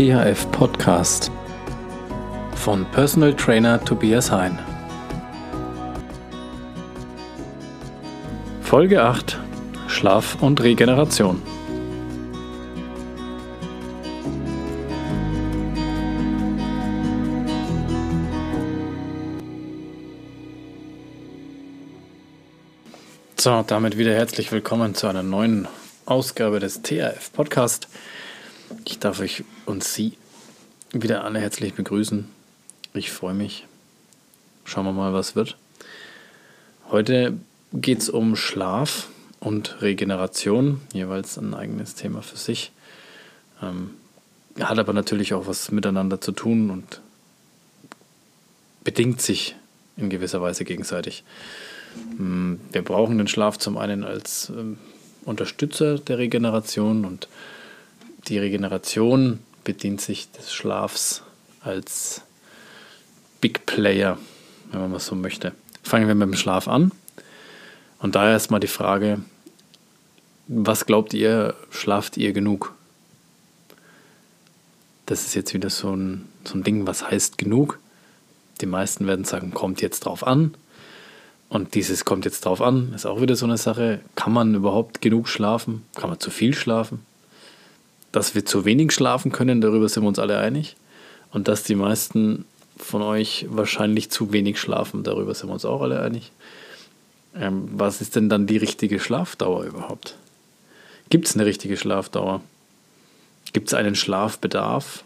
THF Podcast von Personal Trainer Tobias Hein. Folge 8 Schlaf und Regeneration. So, damit wieder herzlich willkommen zu einer neuen Ausgabe des THF Podcast. Ich darf euch und Sie wieder alle herzlich begrüßen. Ich freue mich. Schauen wir mal, was wird. Heute geht es um Schlaf und Regeneration, jeweils ein eigenes Thema für sich. Ähm, hat aber natürlich auch was miteinander zu tun und bedingt sich in gewisser Weise gegenseitig. Hm, wir brauchen den Schlaf zum einen als ähm, Unterstützer der Regeneration und die Regeneration bedient sich des Schlafs als Big Player, wenn man so möchte. Fangen wir mit dem Schlaf an. Und da erstmal die Frage, was glaubt ihr, schlaft ihr genug? Das ist jetzt wieder so ein, so ein Ding, was heißt genug? Die meisten werden sagen, kommt jetzt drauf an. Und dieses kommt jetzt drauf an, ist auch wieder so eine Sache. Kann man überhaupt genug schlafen? Kann man zu viel schlafen? Dass wir zu wenig schlafen können, darüber sind wir uns alle einig. Und dass die meisten von euch wahrscheinlich zu wenig schlafen, darüber sind wir uns auch alle einig. Ähm, was ist denn dann die richtige Schlafdauer überhaupt? Gibt es eine richtige Schlafdauer? Gibt es einen Schlafbedarf?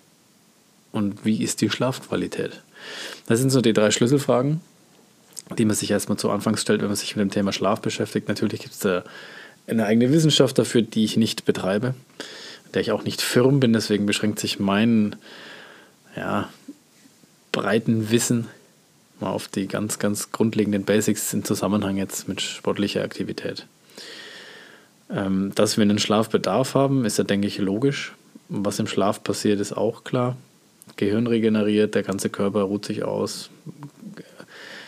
Und wie ist die Schlafqualität? Das sind so die drei Schlüsselfragen, die man sich erstmal zu Anfangs stellt, wenn man sich mit dem Thema Schlaf beschäftigt. Natürlich gibt es da eine eigene Wissenschaft dafür, die ich nicht betreibe, der ich auch nicht firm bin. Deswegen beschränkt sich mein ja, breiten Wissen mal auf die ganz, ganz grundlegenden Basics im Zusammenhang jetzt mit sportlicher Aktivität. Ähm, dass wir einen Schlafbedarf haben, ist ja, denke ich, logisch. Was im Schlaf passiert, ist auch klar. Gehirn regeneriert, der ganze Körper ruht sich aus,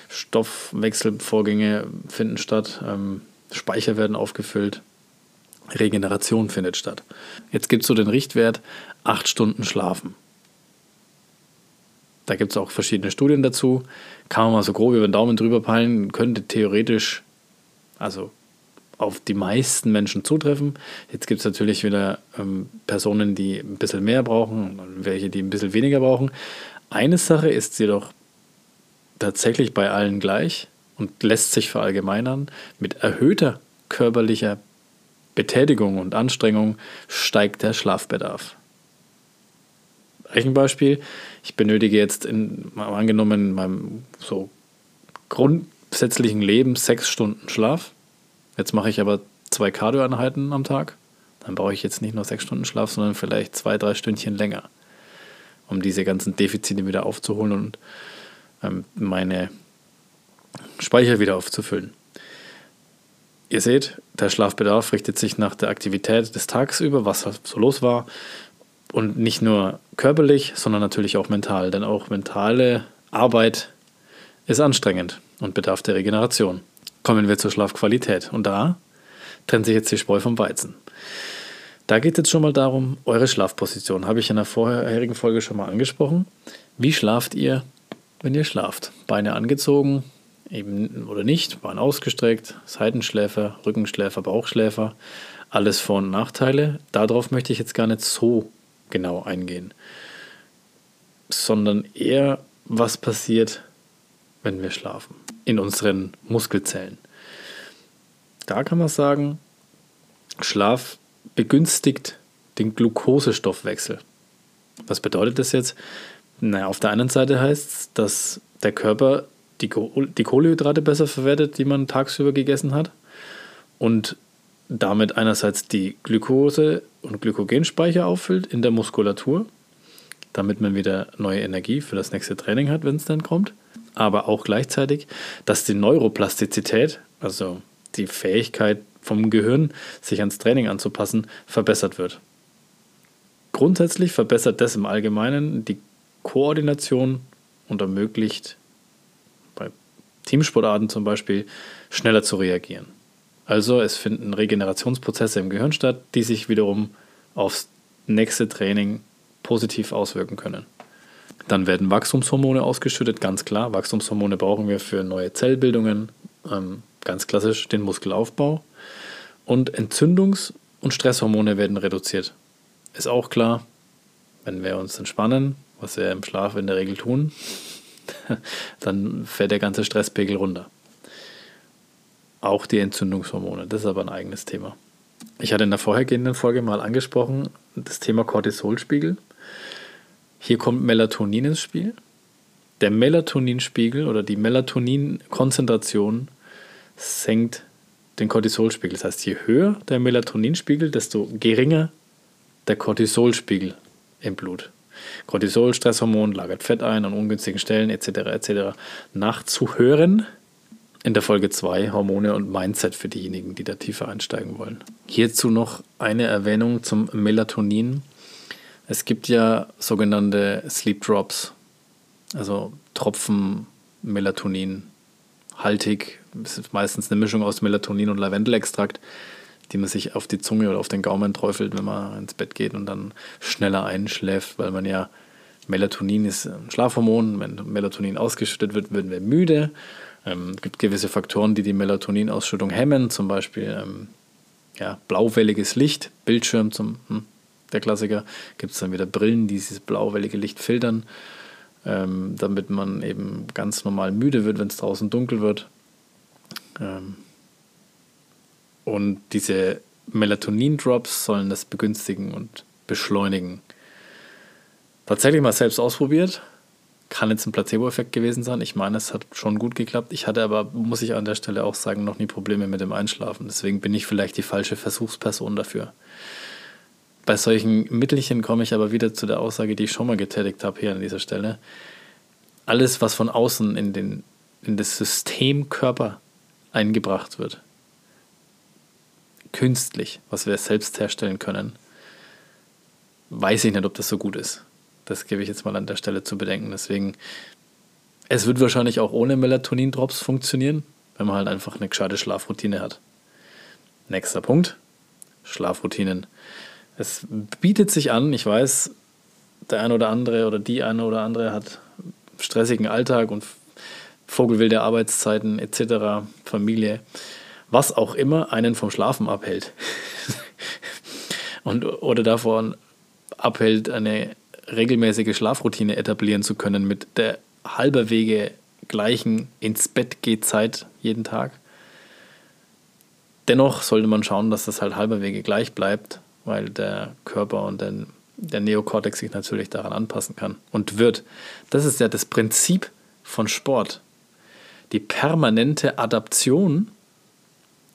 Stoffwechselvorgänge finden statt, ähm, Speicher werden aufgefüllt, Regeneration findet statt. Jetzt gibt es so den Richtwert, acht Stunden schlafen. Da gibt es auch verschiedene Studien dazu. Kann man mal so grob über den Daumen drüber peilen, könnte theoretisch, also auf die meisten Menschen zutreffen. Jetzt gibt es natürlich wieder ähm, Personen, die ein bisschen mehr brauchen und welche, die ein bisschen weniger brauchen. Eine Sache ist jedoch tatsächlich bei allen gleich und lässt sich verallgemeinern. Mit erhöhter körperlicher Betätigung und Anstrengung steigt der Schlafbedarf. Rechenbeispiel, ich benötige jetzt in, angenommen in meinem so grundsätzlichen Leben sechs Stunden Schlaf. Jetzt mache ich aber zwei Cardioeinheiten am Tag. Dann brauche ich jetzt nicht nur sechs Stunden Schlaf, sondern vielleicht zwei, drei Stündchen länger, um diese ganzen Defizite wieder aufzuholen und ähm, meine Speicher wieder aufzufüllen. Ihr seht, der Schlafbedarf richtet sich nach der Aktivität des Tages über, was so los war. Und nicht nur körperlich, sondern natürlich auch mental. Denn auch mentale Arbeit ist anstrengend und bedarf der Regeneration. Kommen wir zur Schlafqualität. Und da trennt sich jetzt die Spreu vom Weizen. Da geht es jetzt schon mal darum, eure Schlafposition. Habe ich in der vorherigen Folge schon mal angesprochen. Wie schlaft ihr wenn ihr schlaft. Beine angezogen, eben oder nicht, Beine ausgestreckt, Seitenschläfer, Rückenschläfer, Bauchschläfer, alles Vor- und Nachteile. Darauf möchte ich jetzt gar nicht so genau eingehen, sondern eher, was passiert, wenn wir schlafen, in unseren Muskelzellen. Da kann man sagen, Schlaf begünstigt den Glukosestoffwechsel. Was bedeutet das jetzt? Naja, auf der einen Seite heißt es, dass der Körper die, die Kohlehydrate besser verwertet, die man tagsüber gegessen hat. Und damit einerseits die Glukose- und Glykogenspeicher auffüllt in der Muskulatur, damit man wieder neue Energie für das nächste Training hat, wenn es dann kommt. Aber auch gleichzeitig, dass die Neuroplastizität, also die Fähigkeit vom Gehirn, sich ans Training anzupassen, verbessert wird. Grundsätzlich verbessert das im Allgemeinen die Koordination und ermöglicht Teamsportarten zum Beispiel schneller zu reagieren. Also es finden Regenerationsprozesse im Gehirn statt, die sich wiederum aufs nächste Training positiv auswirken können. Dann werden Wachstumshormone ausgeschüttet, ganz klar. Wachstumshormone brauchen wir für neue Zellbildungen, ähm, ganz klassisch den Muskelaufbau. Und Entzündungs- und Stresshormone werden reduziert. Ist auch klar, wenn wir uns entspannen, was wir im Schlaf in der Regel tun, dann fährt der ganze Stresspegel runter. Auch die Entzündungshormone, das ist aber ein eigenes Thema. Ich hatte in der vorhergehenden Folge mal angesprochen, das Thema Cortisolspiegel. Hier kommt Melatonin ins Spiel. Der Melatoninspiegel oder die Melatoninkonzentration senkt den Cortisolspiegel. Das heißt, je höher der Melatoninspiegel, desto geringer der Cortisolspiegel im Blut. Cortisol, Stresshormon, lagert Fett ein an ungünstigen Stellen etc. etc. nachzuhören. In der Folge 2 Hormone und Mindset für diejenigen, die da tiefer einsteigen wollen. Hierzu noch eine Erwähnung zum Melatonin. Es gibt ja sogenannte Sleep Drops, also Tropfen Melatonin haltig. Das ist meistens eine Mischung aus Melatonin und Lavendelextrakt, die man sich auf die Zunge oder auf den Gaumen träufelt, wenn man ins Bett geht und dann schneller einschläft, weil man ja Melatonin ist ein Schlafhormon. Wenn Melatonin ausgeschüttet wird, werden wir müde. Ähm, es gibt gewisse Faktoren, die die Melatoninausschüttung hemmen, zum Beispiel ähm, ja, blauwelliges Licht, Bildschirm zum hm, der Klassiker. Gibt es dann wieder Brillen, die dieses blauwellige Licht filtern, ähm, damit man eben ganz normal müde wird, wenn es draußen dunkel wird. Ähm, und diese Melatonin-Drops sollen das begünstigen und beschleunigen. Tatsächlich mal selbst ausprobiert. Kann jetzt ein Placebo-Effekt gewesen sein. Ich meine, es hat schon gut geklappt. Ich hatte aber, muss ich an der Stelle auch sagen, noch nie Probleme mit dem Einschlafen. Deswegen bin ich vielleicht die falsche Versuchsperson dafür. Bei solchen Mittelchen komme ich aber wieder zu der Aussage, die ich schon mal getätigt habe hier an dieser Stelle. Alles, was von außen in, den, in das System Körper eingebracht wird, künstlich, was wir selbst herstellen können, weiß ich nicht, ob das so gut ist. Das gebe ich jetzt mal an der Stelle zu bedenken. Deswegen, es wird wahrscheinlich auch ohne Melatonin-Drops funktionieren, wenn man halt einfach eine gescheite Schlafroutine hat. Nächster Punkt: Schlafroutinen. Es bietet sich an, ich weiß, der eine oder andere oder die eine oder andere hat stressigen Alltag und vogelwilde Arbeitszeiten etc., Familie, was auch immer einen vom Schlafen abhält. und, oder davon abhält, eine regelmäßige Schlafroutine etablieren zu können mit der halber Wege gleichen ins Bett geht Zeit jeden Tag. Dennoch sollte man schauen, dass das halt halber Wege gleich bleibt weil der Körper und den, der Neokortex sich natürlich daran anpassen kann und wird. Das ist ja das Prinzip von Sport. Die permanente Adaption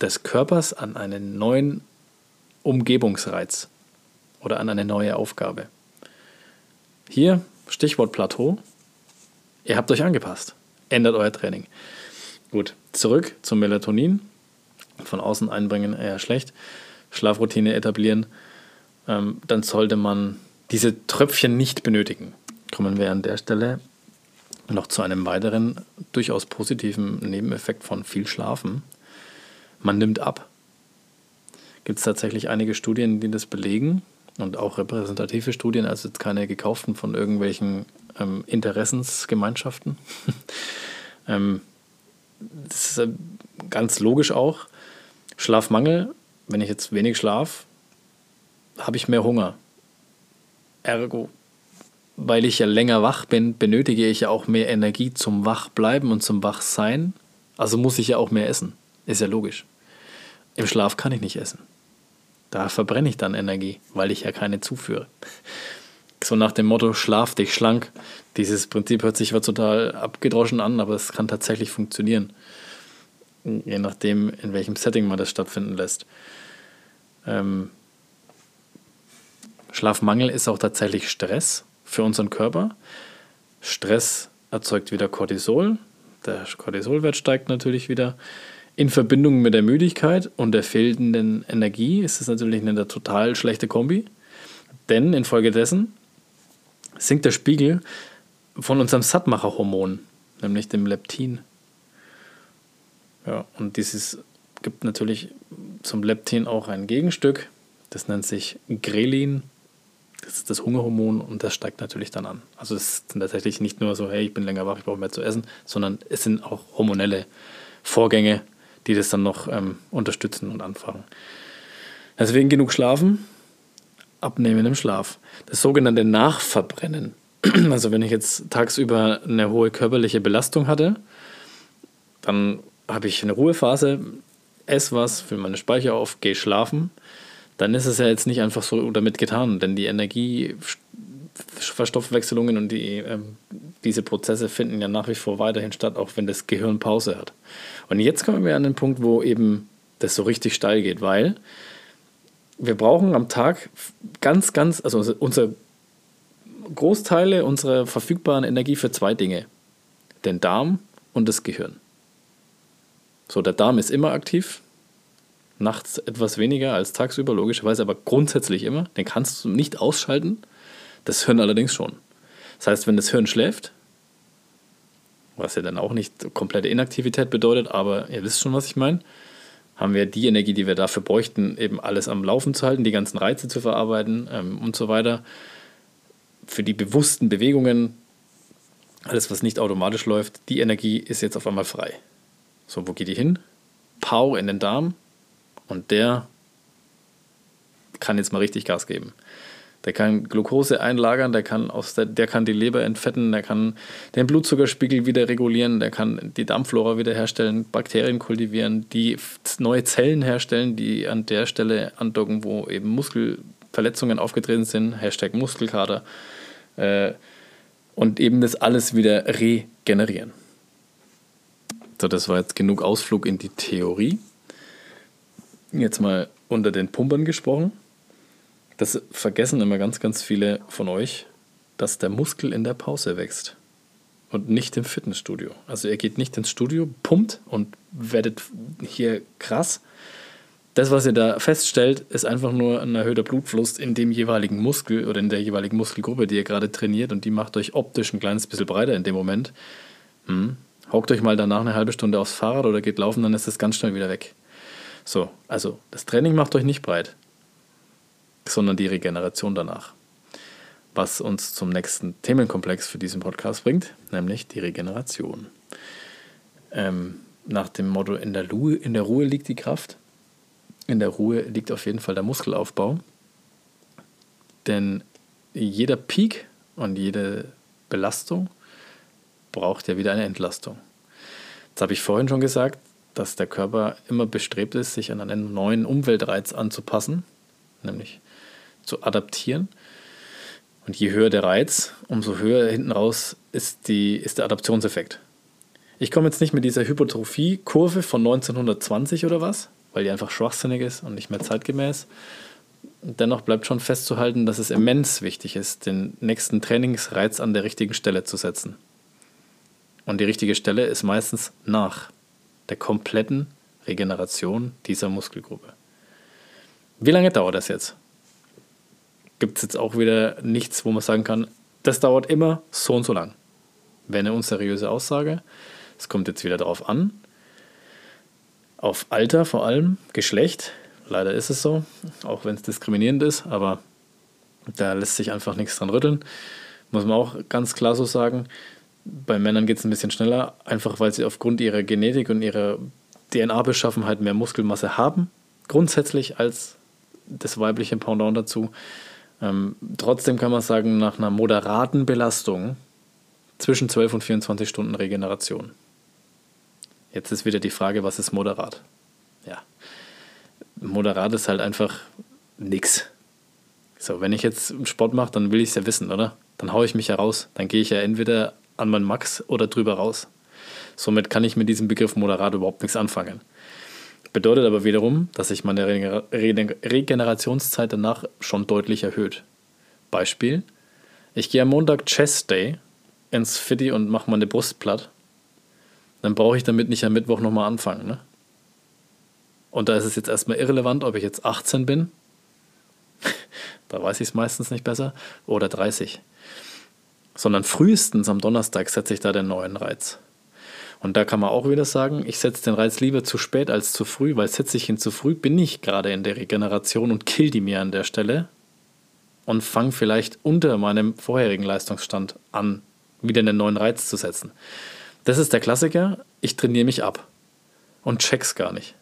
des Körpers an einen neuen Umgebungsreiz oder an eine neue Aufgabe. Hier Stichwort Plateau. Ihr habt euch angepasst. Ändert euer Training. Gut, zurück zum Melatonin. Von außen einbringen eher schlecht. Schlafroutine etablieren, ähm, dann sollte man diese Tröpfchen nicht benötigen. Kommen wir an der Stelle noch zu einem weiteren durchaus positiven Nebeneffekt von viel Schlafen. Man nimmt ab. Gibt es tatsächlich einige Studien, die das belegen und auch repräsentative Studien, also jetzt keine gekauften von irgendwelchen ähm, Interessensgemeinschaften. ähm, das ist äh, ganz logisch auch. Schlafmangel wenn ich jetzt wenig schlafe, habe ich mehr Hunger. Ergo, weil ich ja länger wach bin, benötige ich ja auch mehr Energie zum Wachbleiben und zum Wachsein. Also muss ich ja auch mehr essen. Ist ja logisch. Im Schlaf kann ich nicht essen. Da verbrenne ich dann Energie, weil ich ja keine zuführe. So nach dem Motto, schlaf dich schlank. Dieses Prinzip hört sich zwar total abgedroschen an, aber es kann tatsächlich funktionieren. Je nachdem, in welchem Setting man das stattfinden lässt. Ähm, Schlafmangel ist auch tatsächlich Stress für unseren Körper. Stress erzeugt wieder Cortisol. Der Cortisolwert steigt natürlich wieder. In Verbindung mit der Müdigkeit und der fehlenden Energie ist es natürlich eine total schlechte Kombi. Denn infolgedessen sinkt der Spiegel von unserem Sattmacherhormon, nämlich dem Leptin. Ja, und dieses gibt natürlich zum Leptin auch ein Gegenstück. Das nennt sich Grelin. Das ist das Hungerhormon und das steigt natürlich dann an. Also es sind tatsächlich nicht nur so, hey, ich bin länger wach, ich brauche mehr zu essen, sondern es sind auch hormonelle Vorgänge, die das dann noch ähm, unterstützen und anfangen. Deswegen genug schlafen, abnehmen im Schlaf. Das sogenannte Nachverbrennen. Also wenn ich jetzt tagsüber eine hohe körperliche Belastung hatte, dann habe ich eine Ruhephase, esse was, fülle meine Speicher auf, gehe schlafen, dann ist es ja jetzt nicht einfach so damit getan, denn die Energieverstoffwechselungen und die, ähm, diese Prozesse finden ja nach wie vor weiterhin statt, auch wenn das Gehirn Pause hat. Und jetzt kommen wir an den Punkt, wo eben das so richtig steil geht, weil wir brauchen am Tag ganz, ganz, also unser Großteile unserer verfügbaren Energie für zwei Dinge. Den Darm und das Gehirn. So, der Darm ist immer aktiv, nachts etwas weniger als tagsüber, logischerweise, aber grundsätzlich immer. Den kannst du nicht ausschalten, das Hirn allerdings schon. Das heißt, wenn das Hirn schläft, was ja dann auch nicht komplette Inaktivität bedeutet, aber ihr wisst schon, was ich meine, haben wir die Energie, die wir dafür bräuchten, eben alles am Laufen zu halten, die ganzen Reize zu verarbeiten ähm, und so weiter. Für die bewussten Bewegungen, alles, was nicht automatisch läuft, die Energie ist jetzt auf einmal frei. So, wo geht die hin? Pau in den Darm und der kann jetzt mal richtig Gas geben. Der kann Glucose einlagern, der kann, aus der, der kann die Leber entfetten, der kann den Blutzuckerspiegel wieder regulieren, der kann die Darmflora wiederherstellen, Bakterien kultivieren, die neue Zellen herstellen, die an der Stelle andocken, wo eben Muskelverletzungen aufgetreten sind, Hashtag Muskelkater, äh, und eben das alles wieder regenerieren. So, das war jetzt genug Ausflug in die Theorie. Jetzt mal unter den Pumpern gesprochen. Das vergessen immer ganz, ganz viele von euch, dass der Muskel in der Pause wächst und nicht im Fitnessstudio. Also ihr geht nicht ins Studio, pumpt und werdet hier krass. Das, was ihr da feststellt, ist einfach nur ein erhöhter Blutfluss in dem jeweiligen Muskel oder in der jeweiligen Muskelgruppe, die ihr gerade trainiert und die macht euch optisch ein kleines bisschen breiter in dem Moment. Hm. Hockt euch mal danach eine halbe Stunde aufs Fahrrad oder geht laufen, dann ist es ganz schnell wieder weg. So, also das Training macht euch nicht breit sondern die Regeneration danach. Was uns zum nächsten Themenkomplex für diesen Podcast bringt, nämlich die Regeneration. Ähm, nach dem Motto, in der, Ruhe, in der Ruhe liegt die Kraft, in der Ruhe liegt auf jeden Fall der Muskelaufbau. Denn jeder Peak und jede Belastung braucht ja wieder eine Entlastung. Jetzt habe ich vorhin schon gesagt, dass der Körper immer bestrebt ist, sich an einen neuen Umweltreiz anzupassen, nämlich zu adaptieren. Und je höher der Reiz, umso höher hinten raus ist, die, ist der Adaptionseffekt. Ich komme jetzt nicht mit dieser Hypertrophie-Kurve von 1920 oder was, weil die einfach schwachsinnig ist und nicht mehr zeitgemäß. Dennoch bleibt schon festzuhalten, dass es immens wichtig ist, den nächsten Trainingsreiz an der richtigen Stelle zu setzen. Und die richtige Stelle ist meistens nach der kompletten Regeneration dieser Muskelgruppe. Wie lange dauert das jetzt? Gibt es jetzt auch wieder nichts, wo man sagen kann, das dauert immer so und so lang. Wäre eine unseriöse Aussage. Es kommt jetzt wieder darauf an. Auf Alter vor allem, Geschlecht. Leider ist es so, auch wenn es diskriminierend ist, aber da lässt sich einfach nichts dran rütteln. Muss man auch ganz klar so sagen. Bei Männern geht es ein bisschen schneller, einfach weil sie aufgrund ihrer Genetik und ihrer DNA-Beschaffenheit mehr Muskelmasse haben, grundsätzlich als das weibliche Pendant dazu. Ähm, trotzdem kann man sagen, nach einer moderaten Belastung zwischen 12 und 24 Stunden Regeneration. Jetzt ist wieder die Frage, was ist moderat? Ja, moderat ist halt einfach nix. So, wenn ich jetzt Sport mache, dann will ich es ja wissen, oder? Dann haue ich mich ja raus. Dann gehe ich ja entweder an meinen Max oder drüber raus. Somit kann ich mit diesem Begriff moderat überhaupt nichts anfangen. Bedeutet aber wiederum, dass sich meine Regenerationszeit danach schon deutlich erhöht. Beispiel: Ich gehe am Montag Chest Day ins Fitti und mache meine Brust platt. Dann brauche ich damit nicht am Mittwoch nochmal anfangen. Ne? Und da ist es jetzt erstmal irrelevant, ob ich jetzt 18 bin. da weiß ich es meistens nicht besser. Oder 30. Sondern frühestens am Donnerstag setze ich da den neuen Reiz. Und da kann man auch wieder sagen, ich setze den Reiz lieber zu spät als zu früh, weil setze ich ihn zu früh, bin ich gerade in der Regeneration und kill die mir an der Stelle. und fange vielleicht unter meinem vorherigen Leistungsstand an, wieder einen neuen Reiz zu setzen. Das ist der Klassiker, ich trainiere mich ab und check's gar nicht.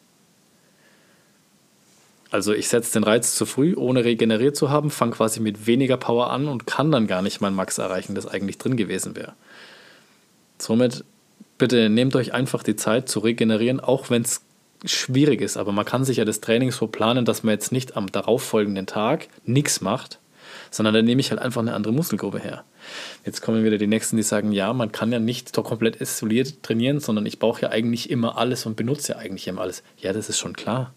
Also ich setze den Reiz zu früh, ohne regeneriert zu haben, fange quasi mit weniger Power an und kann dann gar nicht mein Max erreichen, das eigentlich drin gewesen wäre. Somit bitte nehmt euch einfach die Zeit zu regenerieren, auch wenn es schwierig ist. Aber man kann sich ja das Training so planen, dass man jetzt nicht am darauffolgenden Tag nichts macht, sondern dann nehme ich halt einfach eine andere Muskelgruppe her. Jetzt kommen wieder die Nächsten, die sagen, ja, man kann ja nicht doch komplett isoliert trainieren, sondern ich brauche ja eigentlich immer alles und benutze ja eigentlich immer alles. Ja, das ist schon klar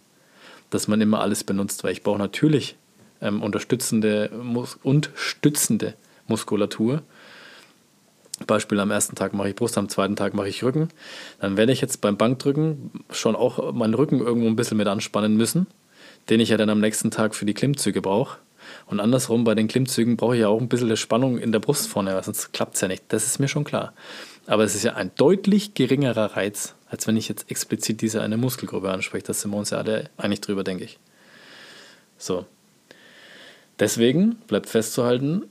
dass man immer alles benutzt, weil ich brauche natürlich ähm, unterstützende, mus unterstützende Muskulatur. Beispiel am ersten Tag mache ich Brust, am zweiten Tag mache ich Rücken. Dann werde ich jetzt beim Bankdrücken schon auch meinen Rücken irgendwo ein bisschen mit anspannen müssen, den ich ja dann am nächsten Tag für die Klimmzüge brauche. Und andersrum, bei den Klimmzügen brauche ich ja auch ein bisschen Spannung in der Brust vorne, sonst klappt es ja nicht. Das ist mir schon klar. Aber es ist ja ein deutlich geringerer Reiz, als wenn ich jetzt explizit diese eine Muskelgruppe anspreche. Da sind wir uns ja alle einig drüber, denke ich. So. Deswegen bleibt festzuhalten,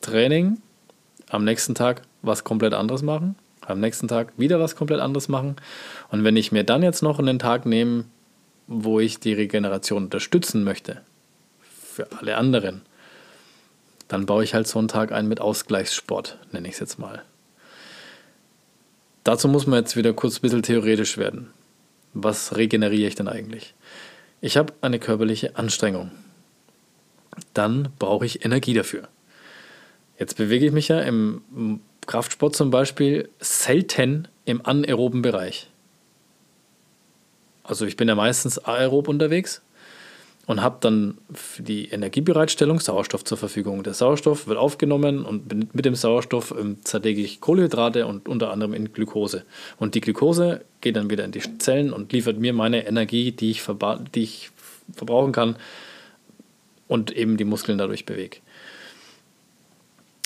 Training, am nächsten Tag was komplett anderes machen, am nächsten Tag wieder was komplett anderes machen. Und wenn ich mir dann jetzt noch einen Tag nehme, wo ich die Regeneration unterstützen möchte, für alle anderen, dann baue ich halt so einen Tag ein mit Ausgleichssport, nenne ich es jetzt mal. Dazu muss man jetzt wieder kurz ein bisschen theoretisch werden. Was regeneriere ich denn eigentlich? Ich habe eine körperliche Anstrengung. Dann brauche ich Energie dafür. Jetzt bewege ich mich ja im Kraftsport zum Beispiel selten im anaeroben Bereich. Also ich bin ja meistens aerob unterwegs und habe dann für die Energiebereitstellung Sauerstoff zur Verfügung. Der Sauerstoff wird aufgenommen und mit dem Sauerstoff ähm, zerlege ich Kohlenhydrate und unter anderem in Glukose. Und die Glukose geht dann wieder in die Zellen und liefert mir meine Energie, die ich, die ich verbrauchen kann und eben die Muskeln dadurch bewege.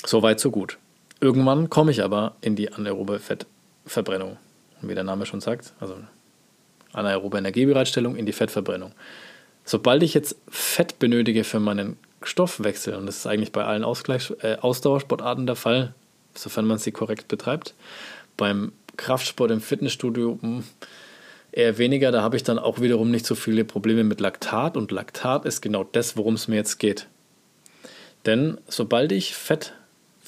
So weit, so gut. Irgendwann komme ich aber in die anaerobe Fettverbrennung. Wie der Name schon sagt, also anaerobe Energiebereitstellung in die Fettverbrennung. Sobald ich jetzt Fett benötige für meinen Stoffwechsel, und das ist eigentlich bei allen Ausgleich äh, Ausdauersportarten der Fall, sofern man sie korrekt betreibt, beim Kraftsport im Fitnessstudio mh, hm, eher weniger, da habe ich dann auch wiederum nicht so viele Probleme mit Laktat und Laktat ist genau das, worum es mir jetzt geht. Denn sobald ich Fett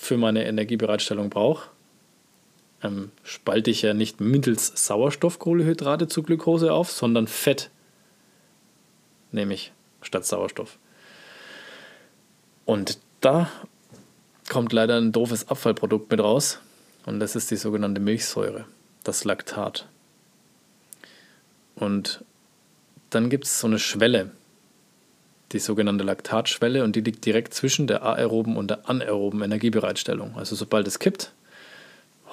für meine Energiebereitstellung brauche, ähm, spalte ich ja nicht mittels Sauerstoffkohlehydrate zu Glucose auf, sondern Fett nämlich statt Sauerstoff. Und da kommt leider ein doofes Abfallprodukt mit raus und das ist die sogenannte Milchsäure, das Laktat. Und dann gibt es so eine Schwelle, die sogenannte Laktatschwelle und die liegt direkt zwischen der aeroben und der anaeroben Energiebereitstellung. Also sobald es kippt,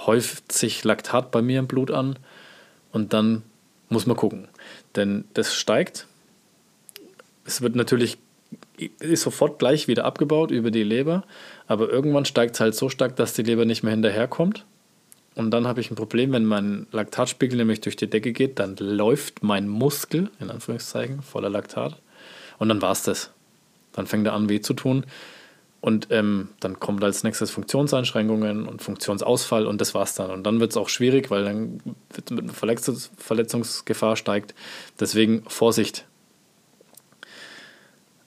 häuft sich Laktat bei mir im Blut an und dann muss man gucken. Denn das steigt es wird natürlich ist sofort gleich wieder abgebaut über die Leber, aber irgendwann steigt es halt so stark, dass die Leber nicht mehr hinterherkommt. Und dann habe ich ein Problem, wenn mein Laktatspiegel nämlich durch die Decke geht, dann läuft mein Muskel, in Anführungszeichen, voller Laktat. Und dann war es das. Dann fängt er an, weh zu tun. Und ähm, dann kommt als nächstes Funktionseinschränkungen und Funktionsausfall und das war's dann. Und dann wird es auch schwierig, weil dann mit Verletzungs Verletzungsgefahr steigt. Deswegen Vorsicht,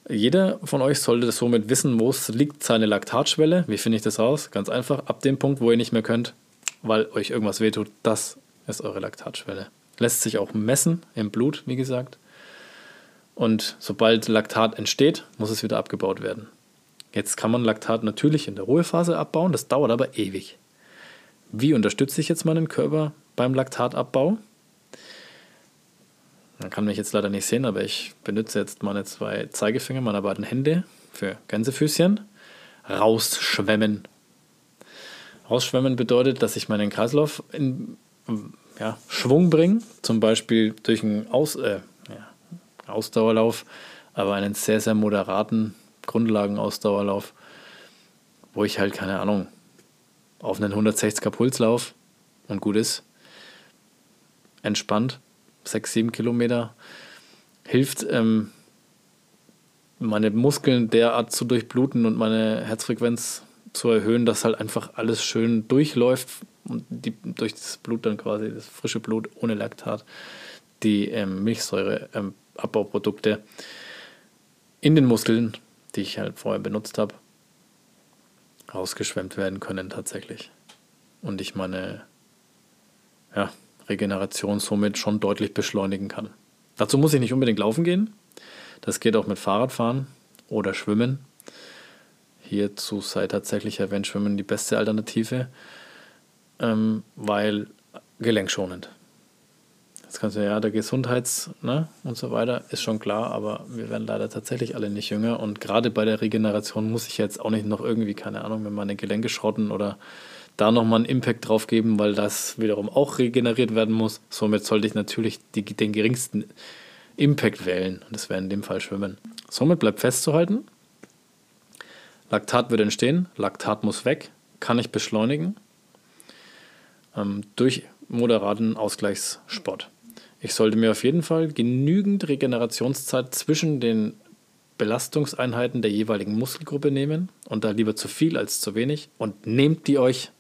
jeder von euch sollte somit wissen, wo liegt seine Laktatschwelle. Wie finde ich das raus? Ganz einfach, ab dem Punkt, wo ihr nicht mehr könnt, weil euch irgendwas wehtut, das ist eure Laktatschwelle. Lässt sich auch messen im Blut, wie gesagt. Und sobald Laktat entsteht, muss es wieder abgebaut werden. Jetzt kann man Laktat natürlich in der Ruhephase abbauen, das dauert aber ewig. Wie unterstütze ich jetzt meinen Körper beim Laktatabbau? Man kann mich jetzt leider nicht sehen, aber ich benutze jetzt meine zwei Zeigefinger meiner beiden Hände für Gänsefüßchen. Rausschwemmen. Rausschwemmen bedeutet, dass ich meinen Kreislauf in ja, Schwung bringe, zum Beispiel durch einen Aus, äh, Ausdauerlauf, aber einen sehr, sehr moderaten Grundlagenausdauerlauf, wo ich halt, keine Ahnung, auf einen 160er Puls laufe und gut ist. Entspannt sechs, sieben Kilometer, hilft ähm, meine Muskeln derart zu durchbluten und meine Herzfrequenz zu erhöhen, dass halt einfach alles schön durchläuft und die, durch das Blut dann quasi, das frische Blut ohne Laktat, die ähm, Milchsäureabbauprodukte ähm, in den Muskeln, die ich halt vorher benutzt habe, rausgeschwemmt werden können tatsächlich. Und ich meine ja, Regeneration somit schon deutlich beschleunigen kann. Dazu muss ich nicht unbedingt laufen gehen. Das geht auch mit Fahrradfahren oder Schwimmen. Hierzu sei tatsächlich erwähnt Schwimmen die beste Alternative, ähm, weil gelenkschonend. Jetzt kannst du ja, der Gesundheits- ne, und so weiter ist schon klar, aber wir werden leider tatsächlich alle nicht jünger und gerade bei der Regeneration muss ich jetzt auch nicht noch irgendwie, keine Ahnung, wenn meine Gelenke schrotten oder da nochmal einen Impact drauf geben, weil das wiederum auch regeneriert werden muss. Somit sollte ich natürlich die, den geringsten Impact wählen. Und das wäre in dem Fall Schwimmen. Somit bleibt festzuhalten, Laktat wird entstehen, Laktat muss weg, kann ich beschleunigen ähm, durch moderaten Ausgleichssport. Ich sollte mir auf jeden Fall genügend Regenerationszeit zwischen den Belastungseinheiten der jeweiligen Muskelgruppe nehmen und da lieber zu viel als zu wenig und nehmt die euch.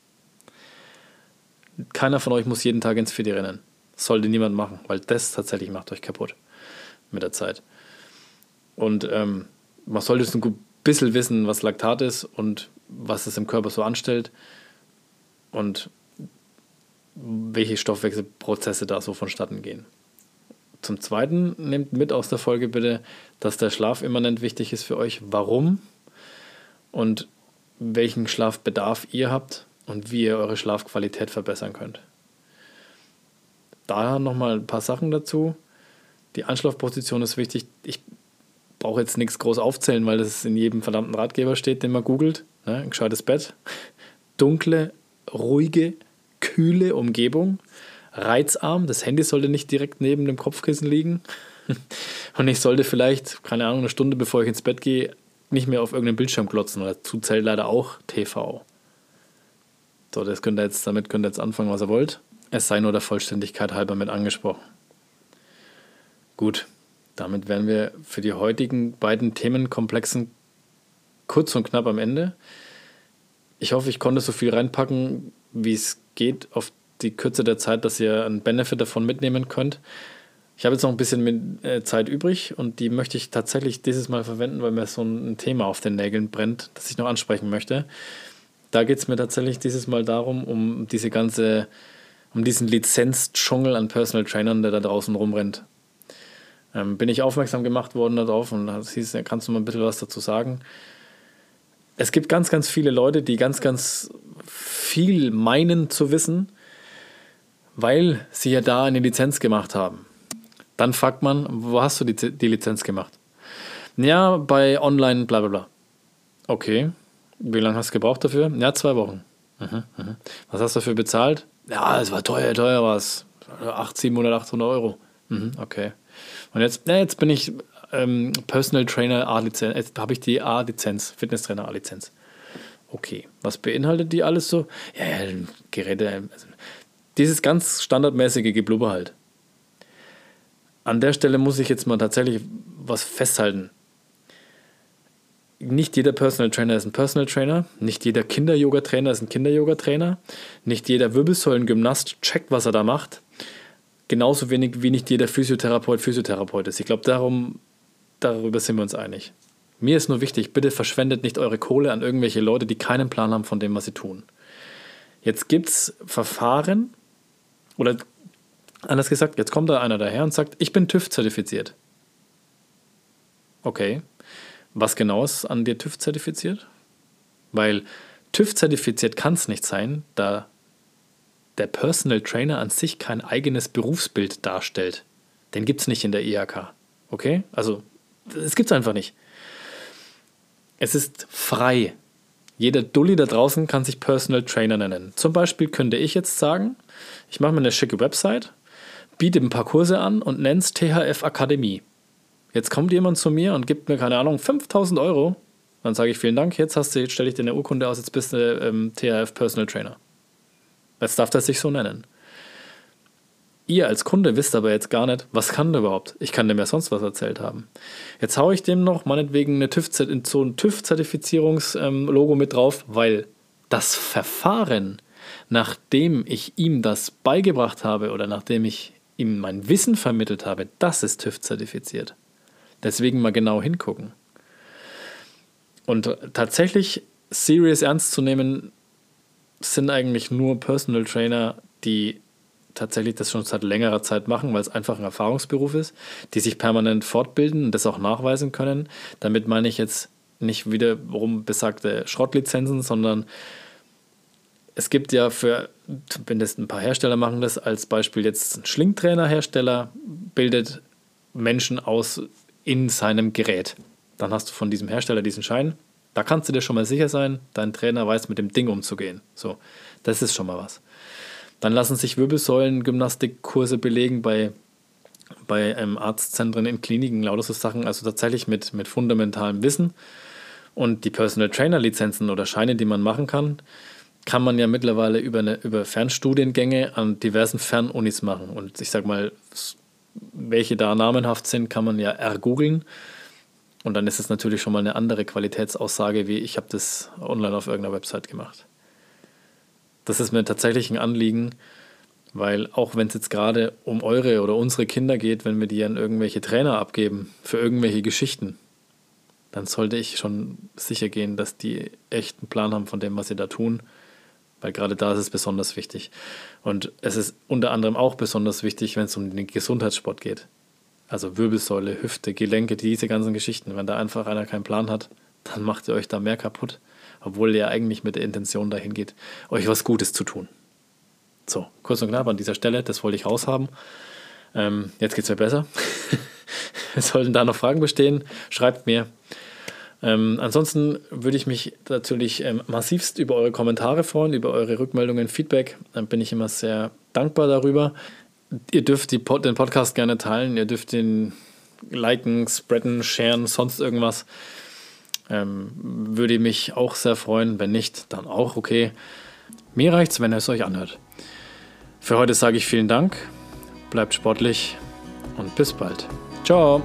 Keiner von euch muss jeden Tag ins Fidi rennen. Sollte niemand machen, weil das tatsächlich macht euch kaputt mit der Zeit. Und ähm, man sollte ein bisschen wissen, was Laktat ist und was es im Körper so anstellt und welche Stoffwechselprozesse da so vonstatten gehen. Zum Zweiten nehmt mit aus der Folge bitte, dass der Schlaf immanent wichtig ist für euch. Warum und welchen Schlafbedarf ihr habt und wie ihr eure Schlafqualität verbessern könnt. Da nochmal ein paar Sachen dazu. Die Anschlafposition ist wichtig. Ich brauche jetzt nichts groß aufzählen, weil das in jedem verdammten Ratgeber steht, den man googelt. Ne? Ein gescheites Bett, dunkle, ruhige, kühle Umgebung, reizarm. Das Handy sollte nicht direkt neben dem Kopfkissen liegen. Und ich sollte vielleicht, keine Ahnung, eine Stunde bevor ich ins Bett gehe, nicht mehr auf irgendeinen Bildschirm klotzen. Dazu zählt leider auch TV. So, das könnt ihr jetzt, damit könnt ihr jetzt anfangen, was ihr wollt. Es sei nur der Vollständigkeit halber mit angesprochen. Gut, damit wären wir für die heutigen beiden Themenkomplexen kurz und knapp am Ende. Ich hoffe, ich konnte so viel reinpacken, wie es geht, auf die Kürze der Zeit, dass ihr einen Benefit davon mitnehmen könnt. Ich habe jetzt noch ein bisschen äh, Zeit übrig und die möchte ich tatsächlich dieses Mal verwenden, weil mir so ein Thema auf den Nägeln brennt, das ich noch ansprechen möchte. Da geht es mir tatsächlich dieses Mal darum, um diese ganze, um diesen Lizenzdschungel an Personal Trainern, der da draußen rumrennt ähm, bin ich aufmerksam gemacht worden darauf und das hieß, kannst du mal ein bisschen was dazu sagen? Es gibt ganz, ganz viele Leute, die ganz, ganz viel meinen zu wissen, weil sie ja da eine Lizenz gemacht haben. Dann fragt man, wo hast du die, die Lizenz gemacht? Ja, bei online, bla bla bla. Okay. Wie lange hast du gebraucht dafür? Ja, zwei Wochen. Mhm, mhm. Was hast du dafür bezahlt? Ja, es war teuer, teuer war es. 800, 700, 800 Euro. Mhm, okay. Und jetzt, na, jetzt bin ich ähm, Personal Trainer A-Lizenz, jetzt habe ich die A-Lizenz, Fitnesstrainer A-Lizenz. Okay, was beinhaltet die alles so? Ja, ja Geräte, also dieses ganz standardmäßige Geblubber halt. An der Stelle muss ich jetzt mal tatsächlich was festhalten. Nicht jeder Personal Trainer ist ein Personal Trainer, nicht jeder Kinder-Yoga-Trainer ist ein Kinder-Yoga-Trainer, nicht jeder Wirbelsäulengymnast checkt, was er da macht genauso wenig wie nicht jeder Physiotherapeut Physiotherapeut ist. Ich glaube, darum, darüber sind wir uns einig. Mir ist nur wichtig, bitte verschwendet nicht eure Kohle an irgendwelche Leute, die keinen Plan haben von dem, was sie tun. Jetzt gibt es Verfahren, oder anders gesagt, jetzt kommt da einer daher und sagt, ich bin TÜV zertifiziert. Okay, was genau ist an dir TÜV zertifiziert? Weil TÜV zertifiziert kann es nicht sein, da der Personal Trainer an sich kein eigenes Berufsbild darstellt. Den gibt es nicht in der IHK. Okay? Also, es gibt es einfach nicht. Es ist frei. Jeder Dulli da draußen kann sich Personal Trainer nennen. Zum Beispiel könnte ich jetzt sagen, ich mache mir eine schicke Website, biete ein paar Kurse an und nenne es THF Akademie. Jetzt kommt jemand zu mir und gibt mir, keine Ahnung, 5000 Euro. Dann sage ich vielen Dank, jetzt, hast du, jetzt stelle ich dir eine Urkunde aus, jetzt bist du ähm, äh, ähm, THF Personal Trainer. Jetzt darf das sich so nennen. Ihr als Kunde wisst aber jetzt gar nicht, was kann der überhaupt? Ich kann dem ja sonst was erzählt haben. Jetzt haue ich dem noch meinetwegen eine TÜV, so ein TÜV-Zertifizierungslogo ähm, mit drauf, weil das Verfahren, nachdem ich ihm das beigebracht habe oder nachdem ich ihm mein Wissen vermittelt habe, das ist TÜV-zertifiziert. Deswegen mal genau hingucken. Und tatsächlich serious ernst zu nehmen, sind eigentlich nur Personal Trainer, die tatsächlich das schon seit längerer Zeit machen, weil es einfach ein Erfahrungsberuf ist, die sich permanent fortbilden und das auch nachweisen können. Damit meine ich jetzt nicht wiederum besagte Schrottlizenzen, sondern es gibt ja für, mindestens ein paar Hersteller machen das, als Beispiel jetzt ein Schlingtrainer-Hersteller bildet Menschen aus in seinem Gerät. Dann hast du von diesem Hersteller diesen Schein. Da kannst du dir schon mal sicher sein, dein Trainer weiß mit dem Ding umzugehen. So, das ist schon mal was. Dann lassen sich Wirbelsäulen-Gymnastikkurse belegen bei, bei ähm, Arztzentren in Kliniken, lauter so Sachen, also tatsächlich mit, mit fundamentalem Wissen. Und die Personal Trainer Lizenzen oder Scheine, die man machen kann, kann man ja mittlerweile über, eine, über Fernstudiengänge an diversen Fernunis machen. Und ich sag mal, welche da namenhaft sind, kann man ja ergoogeln. Und dann ist es natürlich schon mal eine andere Qualitätsaussage, wie ich habe das online auf irgendeiner Website gemacht. Das ist mir tatsächlich ein Anliegen, weil auch wenn es jetzt gerade um eure oder unsere Kinder geht, wenn wir die an irgendwelche Trainer abgeben für irgendwelche Geschichten, dann sollte ich schon sicher gehen, dass die echt einen Plan haben von dem, was sie da tun weil gerade da ist es besonders wichtig. Und es ist unter anderem auch besonders wichtig, wenn es um den Gesundheitssport geht. Also Wirbelsäule, Hüfte, Gelenke, diese ganzen Geschichten. Wenn da einfach einer keinen Plan hat, dann macht ihr euch da mehr kaputt, obwohl ihr eigentlich mit der Intention dahin geht, euch was Gutes zu tun. So, kurz und knapp an dieser Stelle, das wollte ich raushaben. Ähm, jetzt geht es mir besser. Sollten da noch Fragen bestehen, schreibt mir. Ähm, ansonsten würde ich mich natürlich ähm, massivst über eure Kommentare freuen, über eure Rückmeldungen, Feedback. Dann bin ich immer sehr dankbar darüber. Ihr dürft die, den Podcast gerne teilen, ihr dürft den liken, spreaden, sharen, sonst irgendwas. Ähm, würde mich auch sehr freuen. Wenn nicht, dann auch okay. Mir reicht es, wenn ihr es euch anhört. Für heute sage ich vielen Dank, bleibt sportlich und bis bald. Ciao!